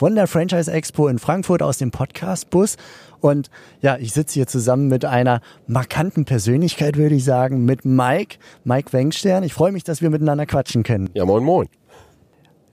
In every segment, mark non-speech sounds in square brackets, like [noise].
von der Franchise Expo in Frankfurt aus dem Podcast Bus. Und ja, ich sitze hier zusammen mit einer markanten Persönlichkeit, würde ich sagen, mit Mike, Mike Wengstern. Ich freue mich, dass wir miteinander quatschen können. Ja, moin, moin.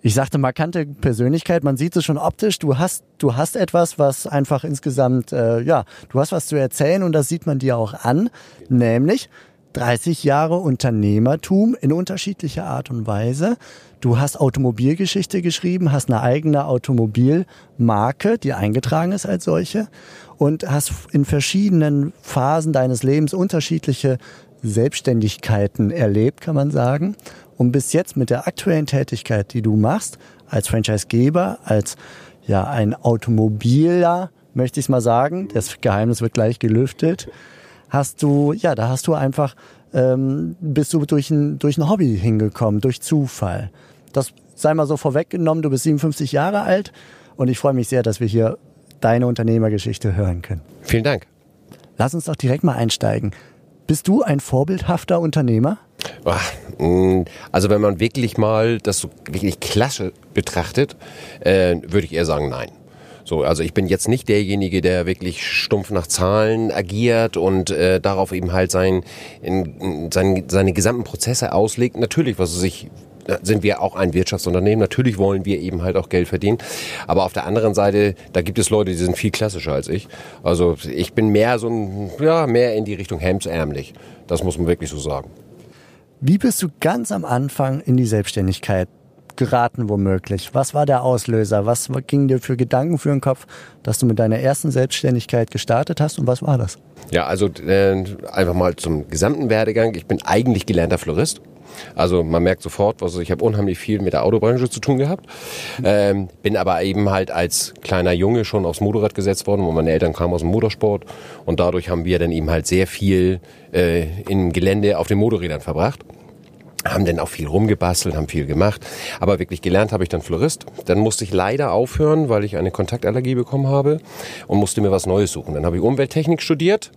Ich sagte markante Persönlichkeit, man sieht es schon optisch. Du hast, du hast etwas, was einfach insgesamt, äh, ja, du hast was zu erzählen und das sieht man dir auch an, nämlich 30 Jahre Unternehmertum in unterschiedlicher Art und Weise. Du hast Automobilgeschichte geschrieben, hast eine eigene Automobilmarke, die eingetragen ist als solche und hast in verschiedenen Phasen deines Lebens unterschiedliche Selbstständigkeiten erlebt, kann man sagen. Und bis jetzt mit der aktuellen Tätigkeit, die du machst, als Franchisegeber, als ja ein Automobiler, möchte ich es mal sagen, das Geheimnis wird gleich gelüftet, hast du, ja, da hast du einfach, ähm, bist du durch ein, durch ein Hobby hingekommen, durch Zufall. Das sei mal so vorweggenommen, du bist 57 Jahre alt und ich freue mich sehr, dass wir hier deine Unternehmergeschichte hören können. Vielen Dank. Lass uns doch direkt mal einsteigen. Bist du ein vorbildhafter Unternehmer? Mm, also wenn man wirklich mal das so wirklich klasse betrachtet, äh, würde ich eher sagen nein. So, also ich bin jetzt nicht derjenige, der wirklich stumpf nach Zahlen agiert und äh, darauf eben halt sein, in, sein, seine gesamten Prozesse auslegt. Natürlich, was sich sind wir auch ein Wirtschaftsunternehmen. Natürlich wollen wir eben halt auch Geld verdienen. Aber auf der anderen Seite, da gibt es Leute, die sind viel klassischer als ich. Also ich bin mehr so ein, ja, mehr in die Richtung hemsärmlich. Das muss man wirklich so sagen. Wie bist du ganz am Anfang in die Selbstständigkeit geraten womöglich? Was war der Auslöser? Was ging dir für Gedanken für den Kopf, dass du mit deiner ersten Selbstständigkeit gestartet hast und was war das? Ja, also äh, einfach mal zum gesamten Werdegang. Ich bin eigentlich gelernter Florist. Also man merkt sofort, also ich habe unheimlich viel mit der Autobranche zu tun gehabt. Ähm, bin aber eben halt als kleiner Junge schon aufs Motorrad gesetzt worden, wo meine Eltern kamen aus dem Motorsport und dadurch haben wir dann eben halt sehr viel äh, im Gelände auf den Motorrädern verbracht haben dann auch viel rumgebastelt, haben viel gemacht. Aber wirklich gelernt habe ich dann Florist. Dann musste ich leider aufhören, weil ich eine Kontaktallergie bekommen habe und musste mir was Neues suchen. Dann habe ich Umwelttechnik studiert.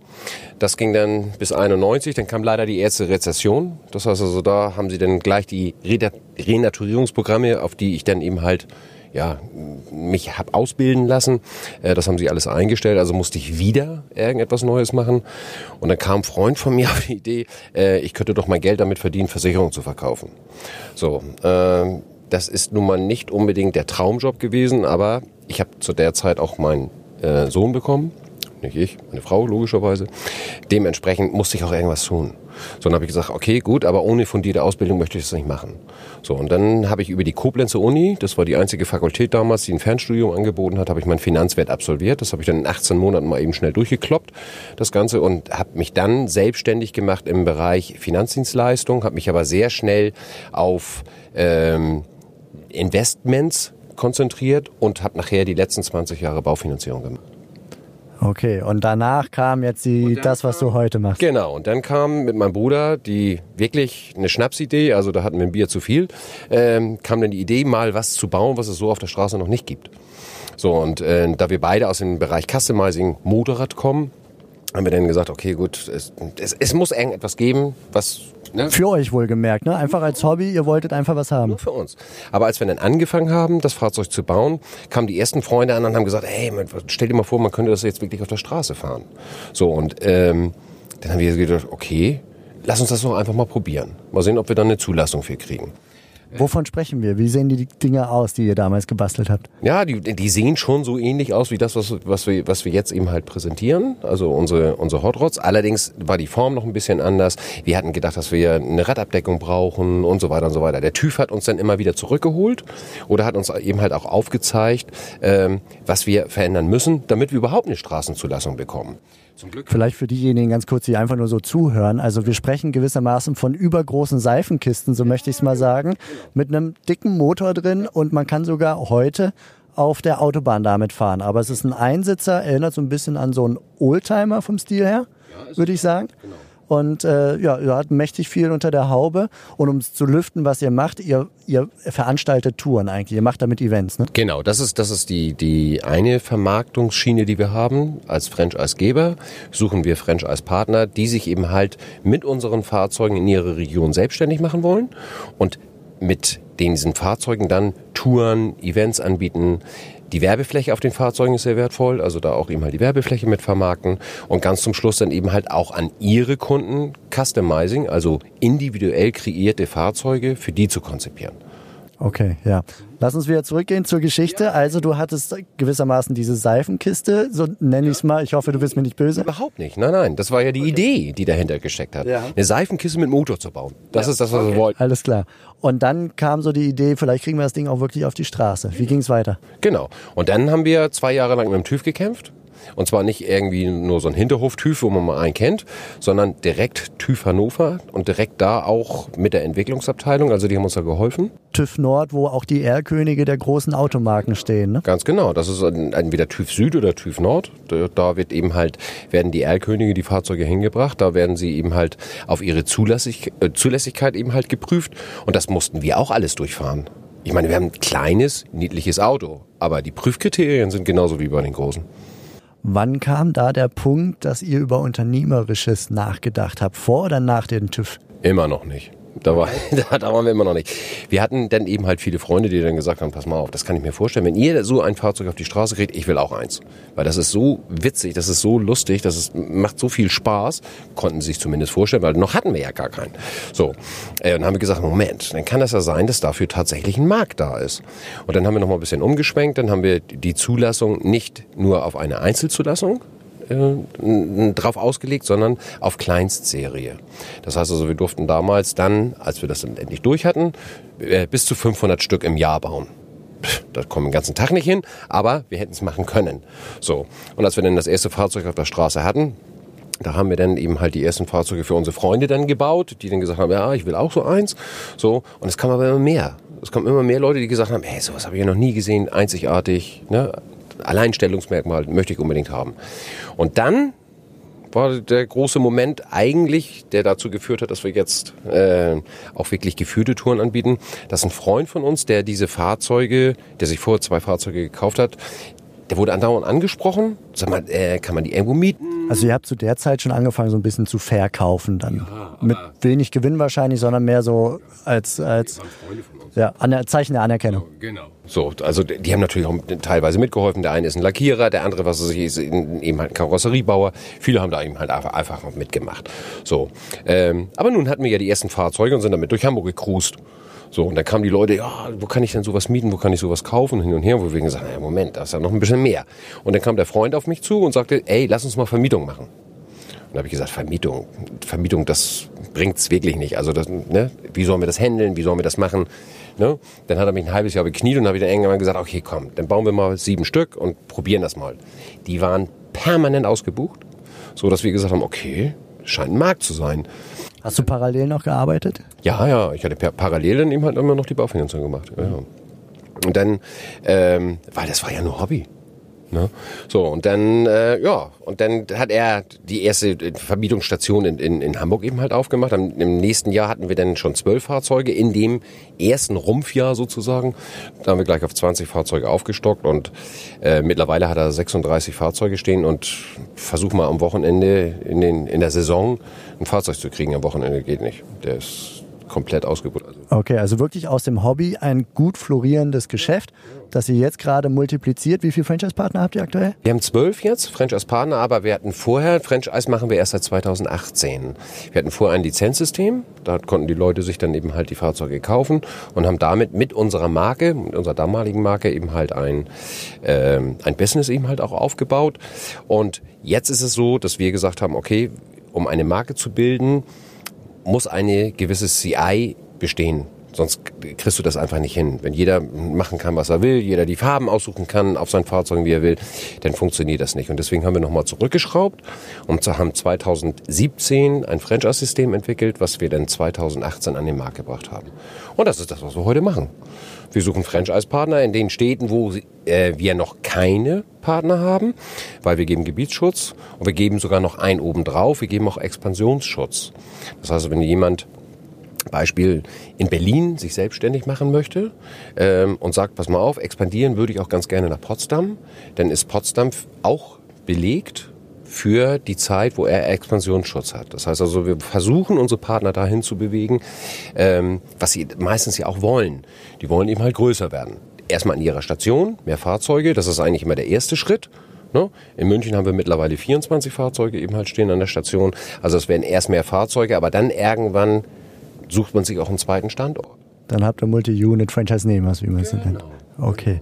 Das ging dann bis 91. Dann kam leider die erste Rezession. Das heißt also, da haben sie dann gleich die Renaturierungsprogramme, auf die ich dann eben halt ja, mich hab ausbilden lassen. Äh, das haben sie alles eingestellt, also musste ich wieder irgendetwas Neues machen. Und dann kam ein Freund von mir [laughs] auf die Idee, äh, ich könnte doch mein Geld damit verdienen, Versicherungen zu verkaufen. So, äh, das ist nun mal nicht unbedingt der Traumjob gewesen, aber ich habe zu der Zeit auch meinen äh, Sohn bekommen nicht ich, meine Frau logischerweise. Dementsprechend musste ich auch irgendwas tun. So, dann habe ich gesagt, okay, gut, aber ohne fundierte Ausbildung möchte ich das nicht machen. So, und dann habe ich über die Koblenzer Uni, das war die einzige Fakultät damals, die ein Fernstudium angeboten hat, habe ich mein Finanzwert absolviert. Das habe ich dann in 18 Monaten mal eben schnell durchgekloppt, das Ganze, und habe mich dann selbstständig gemacht im Bereich Finanzdienstleistung, habe mich aber sehr schnell auf ähm, Investments konzentriert und habe nachher die letzten 20 Jahre Baufinanzierung gemacht. Okay, und danach kam jetzt die, das, was du heute machst. Genau, und dann kam mit meinem Bruder die wirklich eine Schnapsidee, also da hatten wir ein Bier zu viel, ähm, kam dann die Idee, mal was zu bauen, was es so auf der Straße noch nicht gibt. So, und äh, da wir beide aus dem Bereich Customizing Motorrad kommen, haben wir dann gesagt, okay, gut, es, es, es muss irgendetwas geben, was Ne? Für euch wohlgemerkt, ne? Einfach als Hobby, ihr wolltet einfach was haben. Nur für uns. Aber als wir dann angefangen haben, das Fahrzeug zu bauen, kamen die ersten Freunde an und haben gesagt, hey, stell dir mal vor, man könnte das jetzt wirklich auf der Straße fahren. So, und ähm, dann haben wir gedacht, okay, lass uns das doch einfach mal probieren. Mal sehen, ob wir dann eine Zulassung für kriegen. Wovon sprechen wir? Wie sehen die Dinge aus, die ihr damals gebastelt habt? Ja, die, die sehen schon so ähnlich aus wie das, was, was, wir, was wir jetzt eben halt präsentieren. Also unsere, unsere Hot Rods. Allerdings war die Form noch ein bisschen anders. Wir hatten gedacht, dass wir eine Radabdeckung brauchen und so weiter und so weiter. Der TÜV hat uns dann immer wieder zurückgeholt oder hat uns eben halt auch aufgezeigt, ähm, was wir verändern müssen, damit wir überhaupt eine Straßenzulassung bekommen. Zum Glück. Vielleicht für diejenigen ganz kurz, die einfach nur so zuhören. Also wir sprechen gewissermaßen von übergroßen Seifenkisten, so möchte ich es mal sagen, mit einem dicken Motor drin und man kann sogar heute auf der Autobahn damit fahren. Aber es ist ein Einsitzer, erinnert so ein bisschen an so einen Oldtimer vom Stil her, würde ich sagen. Genau. Und äh, ja, ihr habt mächtig viel unter der Haube. Und um es zu lüften, was ihr macht, ihr, ihr veranstaltet Touren eigentlich. Ihr macht damit Events, ne? Genau, das ist, das ist die, die eine Vermarktungsschiene, die wir haben. Als Franchise-Geber suchen wir Franchise-Partner, die sich eben halt mit unseren Fahrzeugen in ihrer Region selbstständig machen wollen und mit diesen Fahrzeugen dann Touren, Events anbieten. Die Werbefläche auf den Fahrzeugen ist sehr wertvoll, also da auch eben halt die Werbefläche mit vermarkten und ganz zum Schluss dann eben halt auch an ihre Kunden Customizing, also individuell kreierte Fahrzeuge für die zu konzipieren. Okay, ja. Lass uns wieder zurückgehen zur Geschichte. Also du hattest gewissermaßen diese Seifenkiste, so nenne ich es mal. Ich hoffe, du bist mir nicht böse. Überhaupt nicht. Nein, nein. Das war ja die Idee, die dahinter gesteckt hat. Ja. Eine Seifenkiste mit Motor zu bauen. Das ja. ist das, was okay. wir wollten. Alles klar. Und dann kam so die Idee, vielleicht kriegen wir das Ding auch wirklich auf die Straße. Wie ging es weiter? Genau. Und dann haben wir zwei Jahre lang mit dem TÜV gekämpft. Und zwar nicht irgendwie nur so ein Hinterhof-TÜV, wo man mal einen kennt, sondern direkt TÜV Hannover und direkt da auch mit der Entwicklungsabteilung. Also die haben uns da geholfen. TÜV Nord, wo auch die Erlkönige der großen Automarken stehen. Ne? Ganz genau. Das ist entweder TÜV Süd oder TÜV Nord. Da wird eben halt, werden die Erlkönige die Fahrzeuge hingebracht. Da werden sie eben halt auf ihre Zulässig äh, Zulässigkeit eben halt geprüft. Und das mussten wir auch alles durchfahren. Ich meine, wir haben ein kleines, niedliches Auto, aber die Prüfkriterien sind genauso wie bei den großen. Wann kam da der Punkt, dass ihr über Unternehmerisches nachgedacht habt? Vor oder nach dem TÜV? Immer noch nicht. Da, war, [laughs] da, waren wir immer noch nicht. Wir hatten dann eben halt viele Freunde, die dann gesagt haben, pass mal auf, das kann ich mir vorstellen. Wenn ihr so ein Fahrzeug auf die Straße kriegt, ich will auch eins. Weil das ist so witzig, das ist so lustig, das ist, macht so viel Spaß. Konnten sie sich zumindest vorstellen, weil noch hatten wir ja gar keinen. So, äh, dann haben wir gesagt, Moment, dann kann das ja sein, dass dafür tatsächlich ein Markt da ist. Und dann haben wir noch mal ein bisschen umgeschwenkt, dann haben wir die Zulassung nicht nur auf eine Einzelzulassung, äh, drauf ausgelegt, sondern auf Kleinstserie. Das heißt also, wir durften damals dann, als wir das dann endlich durch hatten, äh, bis zu 500 Stück im Jahr bauen. Da kommen den ganzen Tag nicht hin, aber wir hätten es machen können. So. Und als wir dann das erste Fahrzeug auf der Straße hatten, da haben wir dann eben halt die ersten Fahrzeuge für unsere Freunde dann gebaut, die dann gesagt haben, ja, ich will auch so eins. So. Und es kam aber immer mehr. Es kamen immer mehr Leute, die gesagt haben, hey, sowas habe ich ja noch nie gesehen, einzigartig. Ne? Alleinstellungsmerkmal möchte ich unbedingt haben. Und dann war der große Moment eigentlich, der dazu geführt hat, dass wir jetzt äh, auch wirklich geführte Touren anbieten, dass ein Freund von uns, der diese Fahrzeuge, der sich vorher zwei Fahrzeuge gekauft hat, der wurde andauernd angesprochen. Sag mal, äh, kann man die irgendwo mieten? Also ihr habt zu der Zeit schon angefangen, so ein bisschen zu verkaufen dann. Ja, Mit wenig Gewinn wahrscheinlich, sondern mehr so als, als ja, Zeichen der Anerkennung. Genau. So, also die haben natürlich auch teilweise mitgeholfen. Der eine ist ein Lackierer, der andere, was weiß ich, ist eben halt ein Karosseriebauer. Viele haben da eben halt einfach, einfach mitgemacht. So, ähm, aber nun hatten wir ja die ersten Fahrzeuge und sind damit durch Hamburg gecruised. So, und dann kamen die Leute, ja, wo kann ich denn sowas mieten, wo kann ich sowas kaufen, hin und her, wo wir gesagt haben, ja, Moment, da ist ja noch ein bisschen mehr. Und dann kam der Freund auf mich zu und sagte, ey, lass uns mal Vermietung machen. Und habe ich gesagt, Vermietung, Vermietung, das bringt's wirklich nicht. Also, das, ne, wie sollen wir das handeln, wie sollen wir das machen? Ne? Dann hat er mich ein halbes Jahr bekniet und habe ich dann irgendwann gesagt, okay, komm, dann bauen wir mal sieben Stück und probieren das mal. Die waren permanent ausgebucht, so dass wir gesagt haben, okay, scheint ein Markt zu sein. Hast du parallel noch gearbeitet? Ja, ja, ich hatte parallel dann eben halt immer noch die Baufinanzierung gemacht. Ja. Und dann, ähm, weil das war ja nur Hobby. Ne? So, und dann, äh, ja, und dann hat er die erste Vermietungsstation in, in, in Hamburg eben halt aufgemacht. Im, Im nächsten Jahr hatten wir dann schon zwölf Fahrzeuge. In dem ersten Rumpfjahr sozusagen, da haben wir gleich auf 20 Fahrzeuge aufgestockt und äh, mittlerweile hat er 36 Fahrzeuge stehen und versuch mal am Wochenende in, den, in der Saison ein Fahrzeug zu kriegen. Am Wochenende geht nicht. Der ist komplett ausgebucht. Okay, also wirklich aus dem Hobby ein gut florierendes Geschäft, das ihr jetzt gerade multipliziert. Wie viele Franchise-Partner habt ihr aktuell? Wir haben zwölf jetzt Franchise-Partner, aber wir hatten vorher, Franchise machen wir erst seit 2018. Wir hatten vorher ein Lizenzsystem, da konnten die Leute sich dann eben halt die Fahrzeuge kaufen und haben damit mit unserer Marke, mit unserer damaligen Marke eben halt ein, äh, ein Business eben halt auch aufgebaut. Und jetzt ist es so, dass wir gesagt haben, okay, um eine Marke zu bilden, muss eine gewisse CI bestehen. Sonst kriegst du das einfach nicht hin. Wenn jeder machen kann, was er will, jeder die Farben aussuchen kann auf seinen Fahrzeugen, wie er will, dann funktioniert das nicht. Und deswegen haben wir nochmal zurückgeschraubt und haben 2017 ein Franchise-System entwickelt, was wir dann 2018 an den Markt gebracht haben. Und das ist das, was wir heute machen. Wir suchen Franchise-Partner in den Städten, wo äh, wir noch keine Partner haben, weil wir geben Gebietsschutz und wir geben sogar noch einen obendrauf, wir geben auch Expansionsschutz. Das heißt, wenn jemand Beispiel in Berlin sich selbstständig machen möchte ähm, und sagt, pass mal auf, expandieren würde ich auch ganz gerne nach Potsdam, dann ist Potsdam auch belegt für die Zeit, wo er Expansionsschutz hat. Das heißt also, wir versuchen unsere Partner dahin zu bewegen, ähm, was sie meistens ja auch wollen. Die wollen eben halt größer werden. Erstmal an ihrer Station, mehr Fahrzeuge, das ist eigentlich immer der erste Schritt. Ne? In München haben wir mittlerweile 24 Fahrzeuge eben halt stehen an der Station. Also es werden erst mehr Fahrzeuge, aber dann irgendwann sucht man sich auch einen zweiten Standort. Dann habt ihr Multi-Unit-Franchise-Nehmers, wie man es ja, nennt. Genau. Okay.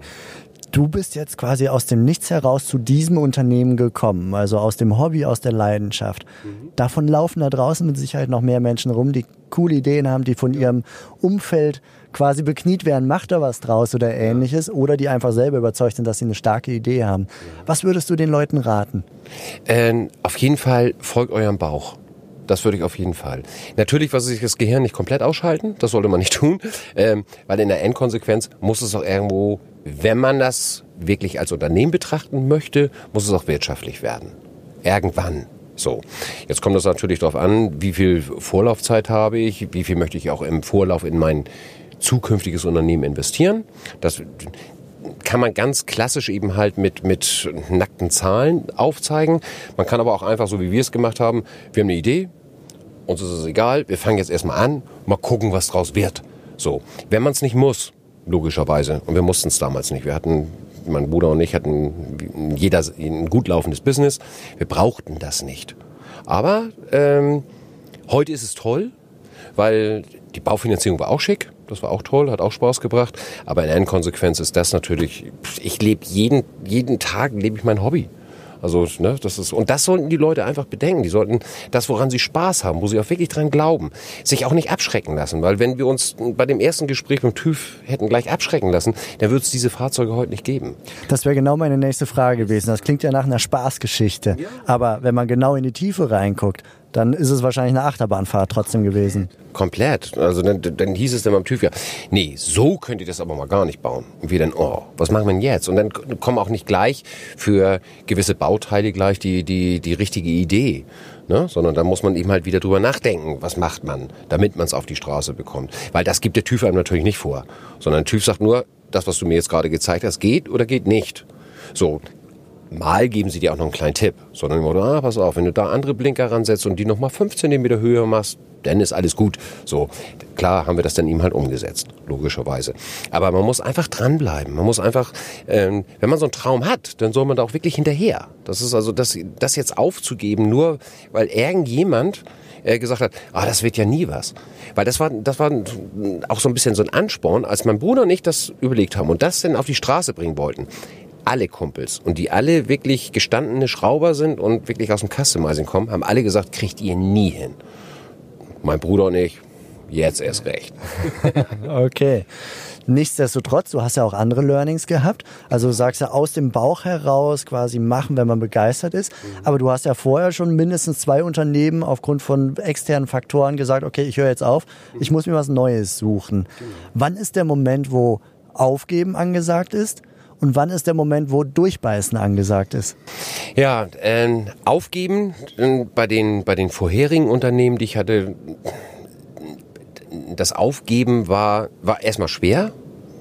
Du bist jetzt quasi aus dem Nichts heraus zu diesem Unternehmen gekommen, also aus dem Hobby, aus der Leidenschaft. Mhm. Davon laufen da draußen mit Sicherheit noch mehr Menschen rum, die coole Ideen haben, die von ihrem Umfeld quasi bekniet werden, macht da was draus oder ähnliches, oder die einfach selber überzeugt sind, dass sie eine starke Idee haben. Was würdest du den Leuten raten? Ähm, auf jeden Fall folgt eurem Bauch. Das würde ich auf jeden Fall. Natürlich, was sich das Gehirn nicht komplett ausschalten, das sollte man nicht [laughs] tun, ähm, weil in der Endkonsequenz muss es auch irgendwo, wenn man das wirklich als Unternehmen betrachten möchte, muss es auch wirtschaftlich werden. Irgendwann. So, jetzt kommt es natürlich darauf an, wie viel Vorlaufzeit habe ich, wie viel möchte ich auch im Vorlauf in mein zukünftiges Unternehmen investieren. Das kann man ganz klassisch eben halt mit, mit nackten Zahlen aufzeigen. Man kann aber auch einfach, so wie wir es gemacht haben, wir haben eine Idee, uns ist es egal, wir fangen jetzt erstmal an, mal gucken, was draus wird. So, wenn man es nicht muss, logischerweise, und wir mussten es damals nicht, wir hatten, mein Bruder und ich hatten jeder ein gut laufendes Business, wir brauchten das nicht. Aber ähm, heute ist es toll, weil die Baufinanzierung war auch schick, das war auch toll, hat auch Spaß gebracht. Aber in Endkonsequenz ist das natürlich, ich lebe jeden, jeden Tag, lebe ich mein Hobby. Also, ne, das ist, und das sollten die Leute einfach bedenken. Die sollten das, woran sie Spaß haben, wo sie auch wirklich dran glauben, sich auch nicht abschrecken lassen. Weil wenn wir uns bei dem ersten Gespräch mit TÜV hätten gleich abschrecken lassen, dann würde es diese Fahrzeuge heute nicht geben. Das wäre genau meine nächste Frage gewesen. Das klingt ja nach einer Spaßgeschichte. Ja. Aber wenn man genau in die Tiefe reinguckt, dann ist es wahrscheinlich eine Achterbahnfahrt trotzdem gewesen. Komplett. Also dann, dann hieß es dann beim TÜV ja, nee, so könnt ihr das aber mal gar nicht bauen. Und wir dann, oh, was machen wir denn jetzt? Und dann kommen auch nicht gleich für gewisse Bauteile gleich die, die, die richtige Idee. Ne? Sondern da muss man eben halt wieder drüber nachdenken, was macht man, damit man es auf die Straße bekommt. Weil das gibt der TÜV einem natürlich nicht vor. Sondern der TÜV sagt nur, das, was du mir jetzt gerade gezeigt hast, geht oder geht nicht. So, Mal geben sie dir auch noch einen kleinen Tipp, sondern immer, ah, pass auf, wenn du da andere Blinker ransetzt und die nochmal 5 cm höher machst, dann ist alles gut. So, klar haben wir das dann ihm halt umgesetzt, logischerweise. Aber man muss einfach dranbleiben. Man muss einfach, ähm, wenn man so einen Traum hat, dann soll man da auch wirklich hinterher. Das ist also, das, das jetzt aufzugeben, nur weil irgendjemand äh, gesagt hat, ah, das wird ja nie was. Weil das war, das war auch so ein bisschen so ein Ansporn, als mein Bruder und ich das überlegt haben und das dann auf die Straße bringen wollten alle Kumpels und die alle wirklich gestandene Schrauber sind und wirklich aus dem Customizing kommen, haben alle gesagt, kriegt ihr nie hin. Mein Bruder und ich, jetzt erst recht. [laughs] okay. Nichtsdestotrotz, du hast ja auch andere Learnings gehabt. Also du sagst ja aus dem Bauch heraus quasi machen, wenn man begeistert ist. Mhm. Aber du hast ja vorher schon mindestens zwei Unternehmen aufgrund von externen Faktoren gesagt, okay, ich höre jetzt auf, ich muss mir was Neues suchen. Genau. Wann ist der Moment, wo Aufgeben angesagt ist und wann ist der Moment, wo Durchbeißen angesagt ist? Ja, äh, aufgeben äh, bei den, bei den vorherigen Unternehmen, die ich hatte, das Aufgeben war, war erstmal schwer.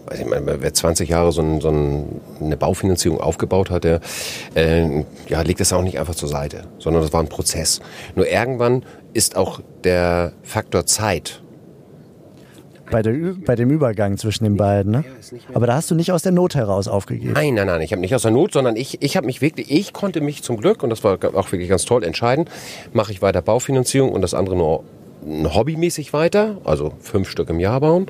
Also ich meine, wer 20 Jahre so, ein, so ein, eine Baufinanzierung aufgebaut hat, der äh, ja, legt das auch nicht einfach zur Seite, sondern das war ein Prozess. Nur irgendwann ist auch der Faktor Zeit bei, der, bei dem Übergang zwischen den beiden. Ne? Aber da hast du nicht aus der Not heraus aufgegeben. Nein, nein, nein, ich habe nicht aus der Not, sondern ich, ich habe mich wirklich, ich konnte mich zum Glück, und das war auch wirklich ganz toll, entscheiden, mache ich weiter Baufinanzierung und das andere nur hobbymäßig weiter, also fünf Stück im Jahr bauen,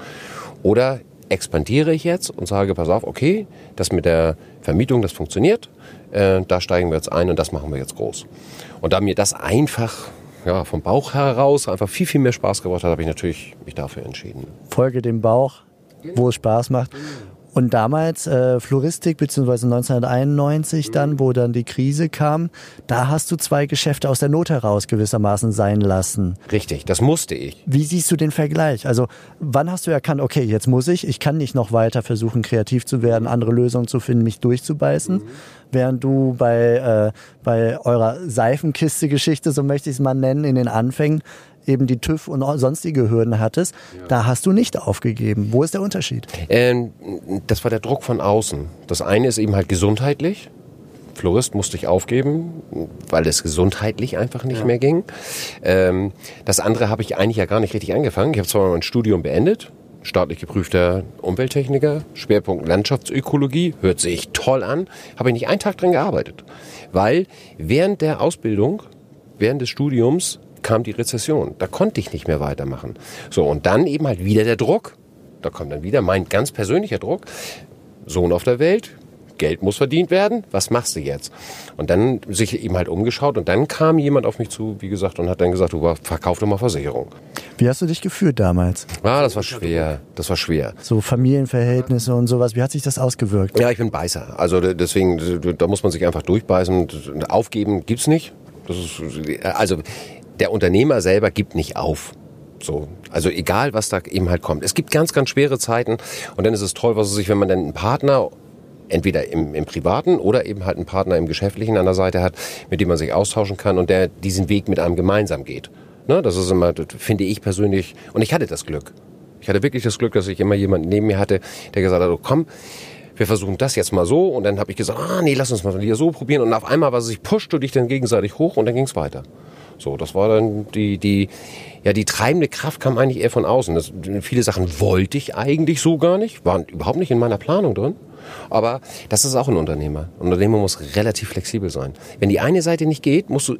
oder expandiere ich jetzt und sage, pass auf, okay, das mit der Vermietung, das funktioniert, äh, da steigen wir jetzt ein und das machen wir jetzt groß. Und da mir das einfach ja, vom Bauch heraus einfach viel, viel mehr Spaß gebracht hat, habe ich natürlich mich dafür entschieden. Folge dem Bauch, wo es Spaß macht. Und damals äh, Floristik beziehungsweise 1991 dann, wo dann die Krise kam, da hast du zwei Geschäfte aus der Not heraus gewissermaßen sein lassen. Richtig, das musste ich. Wie siehst du den Vergleich? Also wann hast du erkannt, okay, jetzt muss ich, ich kann nicht noch weiter versuchen, kreativ zu werden, andere Lösungen zu finden, mich durchzubeißen, mhm. Während du bei, äh, bei eurer Seifenkiste-Geschichte, so möchte ich es mal nennen, in den Anfängen eben die TÜV und sonstige Hürden hattest, ja. da hast du nicht aufgegeben. Wo ist der Unterschied? Ähm, das war der Druck von außen. Das eine ist eben halt gesundheitlich. Florist musste ich aufgeben, weil es gesundheitlich einfach nicht ja. mehr ging. Ähm, das andere habe ich eigentlich ja gar nicht richtig angefangen. Ich habe zwar mein Studium beendet, staatlich geprüfter Umwelttechniker, Schwerpunkt Landschaftsökologie, hört sich toll an, habe ich nicht einen Tag dran gearbeitet. Weil während der Ausbildung, während des Studiums kam die Rezession. Da konnte ich nicht mehr weitermachen. So, und dann eben halt wieder der Druck. Da kommt dann wieder mein ganz persönlicher Druck. Sohn auf der Welt, Geld muss verdient werden, was machst du jetzt? Und dann sich eben halt umgeschaut und dann kam jemand auf mich zu, wie gesagt, und hat dann gesagt, du verkauf doch mal Versicherung. Wie hast du dich gefühlt damals? Ah, das war schwer, das war schwer. So Familienverhältnisse und sowas, wie hat sich das ausgewirkt? Ja, ich bin Beißer, also deswegen, da muss man sich einfach durchbeißen. Aufgeben gibt's nicht. Ist, also der Unternehmer selber gibt nicht auf. So, also egal, was da eben halt kommt. Es gibt ganz, ganz schwere Zeiten und dann ist es toll, was es sich, wenn man dann einen Partner entweder im, im Privaten oder eben halt einen Partner im Geschäftlichen an der Seite hat, mit dem man sich austauschen kann und der diesen Weg mit einem gemeinsam geht. Ne, das ist immer, das finde ich persönlich, und ich hatte das Glück. Ich hatte wirklich das Glück, dass ich immer jemanden neben mir hatte, der gesagt hat, oh, komm, wir versuchen das jetzt mal so. Und dann habe ich gesagt, ah nee, lass uns mal hier so probieren. Und auf einmal war es, ich pushte dich dann gegenseitig hoch und dann ging es weiter. So, das war dann die, die, ja, die treibende Kraft kam eigentlich eher von außen. Das, viele Sachen wollte ich eigentlich so gar nicht, waren überhaupt nicht in meiner Planung drin. Aber das ist auch ein Unternehmer. Ein Unternehmer muss relativ flexibel sein. Wenn die eine Seite nicht geht, musst du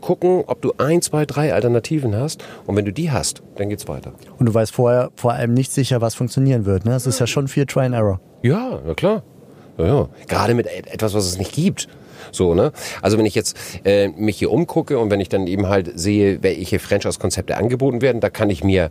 gucken, ob du ein, zwei, drei Alternativen hast. Und wenn du die hast, dann geht's weiter. Und du weißt vorher vor allem nicht sicher, was funktionieren wird. Ne? Es ist ja schon viel Try and Error. Ja, na klar. Ja, ja. Gerade mit etwas, was es nicht gibt. So, ne? Also wenn ich jetzt äh, mich hier umgucke und wenn ich dann eben halt sehe, welche Franchise-Konzepte angeboten werden, da kann ich mir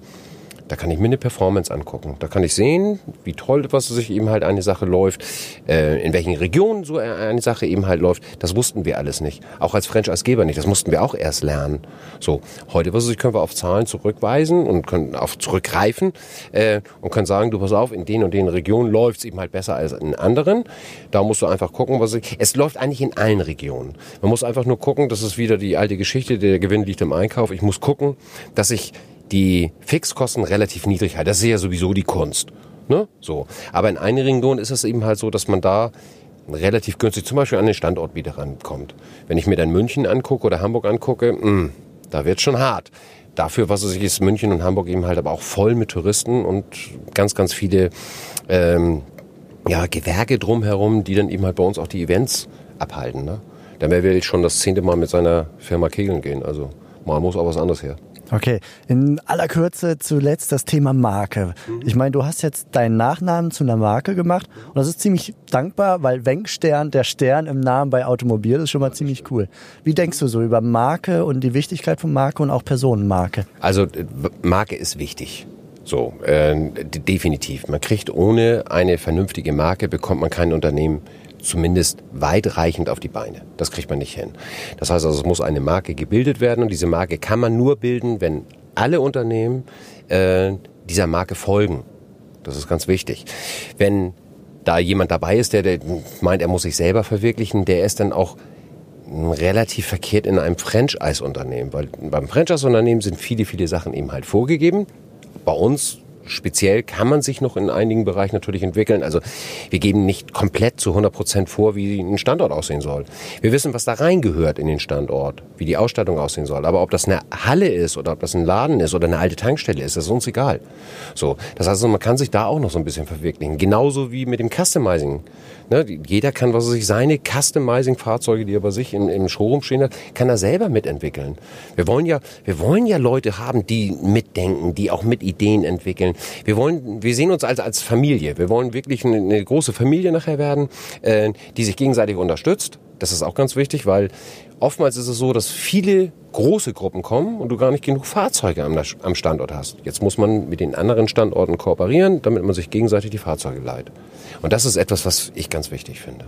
da kann ich mir eine Performance angucken. Da kann ich sehen, wie toll was sich eben halt eine Sache läuft, äh, in welchen Regionen so eine Sache eben halt läuft. Das wussten wir alles nicht. Auch als Franchise-Geber nicht. Das mussten wir auch erst lernen. So, heute was sich können wir auf Zahlen zurückweisen und können auf zurückgreifen äh, und können sagen, du pass auf, in den und den Regionen läuft es eben halt besser als in anderen. Da musst du einfach gucken, was ich, es läuft eigentlich in allen Regionen. Man muss einfach nur gucken, das ist wieder die alte Geschichte, der Gewinn liegt im Einkauf. Ich muss gucken, dass ich die Fixkosten relativ niedrig halt. Das ist ja sowieso die Kunst. Ne? So. Aber in einigen Regionen ist es eben halt so, dass man da relativ günstig zum Beispiel an den Standort wieder rankommt. Wenn ich mir dann München angucke oder Hamburg angucke, mh, hm, da wird schon hart. Dafür, was es sich ist, München und Hamburg eben halt aber auch voll mit Touristen und ganz, ganz viele ähm, ja, Gewerke drumherum, die dann eben halt bei uns auch die Events abhalten. Ne? Da will ich schon das zehnte Mal mit seiner Firma kegeln gehen. Also mal muss auch was anderes her. Okay, in aller Kürze zuletzt das Thema Marke. Mhm. Ich meine, du hast jetzt deinen Nachnamen zu einer Marke gemacht und das ist ziemlich dankbar, weil Wenkstern, der Stern im Namen bei Automobil ist schon mal ziemlich cool. Wie denkst du so über Marke und die Wichtigkeit von Marke und auch Personenmarke? Also Marke ist wichtig. So, äh, definitiv. Man kriegt ohne eine vernünftige Marke, bekommt man kein Unternehmen zumindest weitreichend auf die Beine. Das kriegt man nicht hin. Das heißt also, es muss eine Marke gebildet werden und diese Marke kann man nur bilden, wenn alle Unternehmen äh, dieser Marke folgen. Das ist ganz wichtig. Wenn da jemand dabei ist, der, der meint, er muss sich selber verwirklichen, der ist dann auch relativ verkehrt in einem Franchise-Unternehmen, weil beim Franchise-Unternehmen sind viele, viele Sachen eben halt vorgegeben. Bei uns speziell kann man sich noch in einigen Bereichen natürlich entwickeln. Also wir geben nicht komplett zu 100 Prozent vor, wie ein Standort aussehen soll. Wir wissen, was da reingehört in den Standort, wie die Ausstattung aussehen soll. Aber ob das eine Halle ist oder ob das ein Laden ist oder eine alte Tankstelle ist, das ist uns egal. So, das heißt, man kann sich da auch noch so ein bisschen verwirklichen. Genauso wie mit dem Customizing. Ne, jeder kann, was er sich seine Customizing-Fahrzeuge, die er bei sich im, im Showroom stehen hat, kann er selber mitentwickeln. Wir wollen ja, wir wollen ja Leute haben, die mitdenken, die auch mit Ideen entwickeln. Wir wollen, wir sehen uns als als Familie. Wir wollen wirklich eine, eine große Familie nachher werden, äh, die sich gegenseitig unterstützt Das ist auch ganz wichtig, weil oftmals ist es so, dass viele große Gruppen kommen und du gar nicht genug Fahrzeuge am, Standort hast. Jetzt muss man mit den anderen Standorten kooperieren, damit man sich gegenseitig die Fahrzeuge leiht. Und das ist etwas, was ich ganz wichtig finde.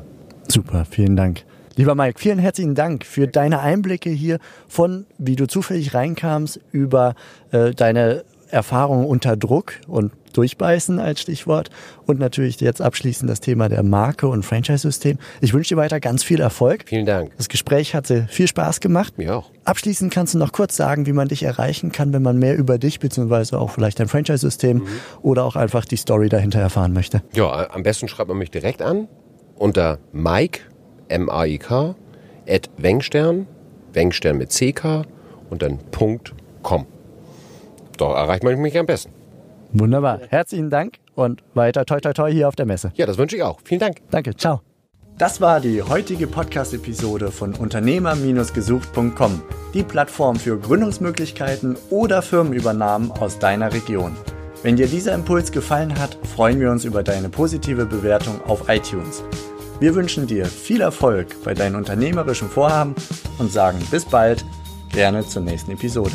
Super, vielen Dank. Lieber Mike, vielen herzlichen Dank für deine Einblicke hier von, wie du zufällig reinkamst, über äh, deine Erfahrungen unter Druck und Durchbeißen als Stichwort und natürlich jetzt abschließend das Thema der Marke und Franchise-System. Ich wünsche dir weiter ganz viel Erfolg. Vielen Dank. Das Gespräch hatte viel Spaß gemacht. Mir auch. Abschließend kannst du noch kurz sagen, wie man dich erreichen kann, wenn man mehr über dich beziehungsweise auch vielleicht dein Franchise-System mhm. oder auch einfach die Story dahinter erfahren möchte. Ja, am besten schreibt man mich direkt an unter Mike, M-A-I-K, at Wengstern, Wengstern mit C-K und dann Punkt .com. Da erreicht man mich am besten. Wunderbar. Herzlichen Dank und weiter toi toi toi hier auf der Messe. Ja, das wünsche ich auch. Vielen Dank. Danke. Ciao. Das war die heutige Podcast-Episode von Unternehmer-gesucht.com, die Plattform für Gründungsmöglichkeiten oder Firmenübernahmen aus deiner Region. Wenn dir dieser Impuls gefallen hat, freuen wir uns über deine positive Bewertung auf iTunes. Wir wünschen dir viel Erfolg bei deinen unternehmerischen Vorhaben und sagen bis bald, gerne zur nächsten Episode.